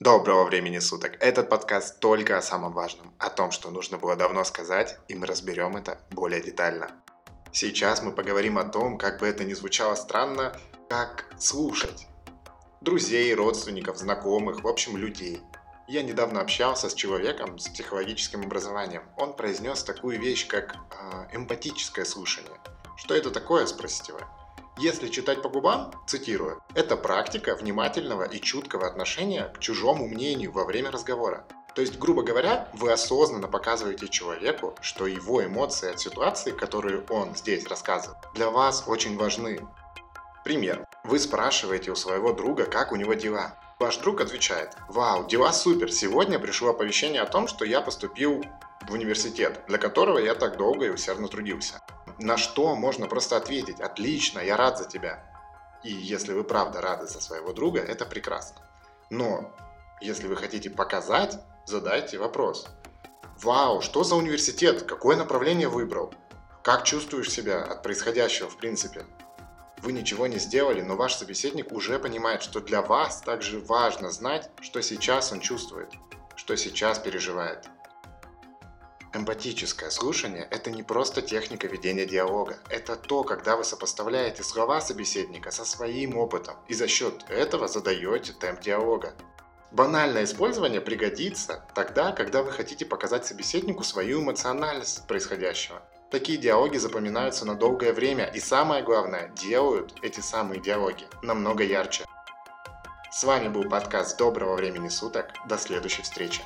Доброго времени суток. Этот подкаст только о самом важном, о том, что нужно было давно сказать, и мы разберем это более детально. Сейчас мы поговорим о том, как бы это ни звучало странно, как слушать. Друзей, родственников, знакомых, в общем, людей. Я недавно общался с человеком с психологическим образованием. Он произнес такую вещь, как э, эмпатическое слушание. Что это такое, спросите вы? Если читать по губам, цитирую, это практика внимательного и чуткого отношения к чужому мнению во время разговора. То есть, грубо говоря, вы осознанно показываете человеку, что его эмоции от ситуации, которую он здесь рассказывает, для вас очень важны. Пример. Вы спрашиваете у своего друга, как у него дела. Ваш друг отвечает, вау, дела супер, сегодня пришло оповещение о том, что я поступил в университет, для которого я так долго и усердно трудился на что можно просто ответить «Отлично, я рад за тебя». И если вы правда рады за своего друга, это прекрасно. Но если вы хотите показать, задайте вопрос. Вау, что за университет? Какое направление выбрал? Как чувствуешь себя от происходящего в принципе? Вы ничего не сделали, но ваш собеседник уже понимает, что для вас также важно знать, что сейчас он чувствует, что сейчас переживает. Эмпатическое слушание – это не просто техника ведения диалога. Это то, когда вы сопоставляете слова собеседника со своим опытом и за счет этого задаете темп диалога. Банальное использование пригодится тогда, когда вы хотите показать собеседнику свою эмоциональность происходящего. Такие диалоги запоминаются на долгое время и самое главное, делают эти самые диалоги намного ярче. С вами был подкаст «Доброго времени суток». До следующей встречи.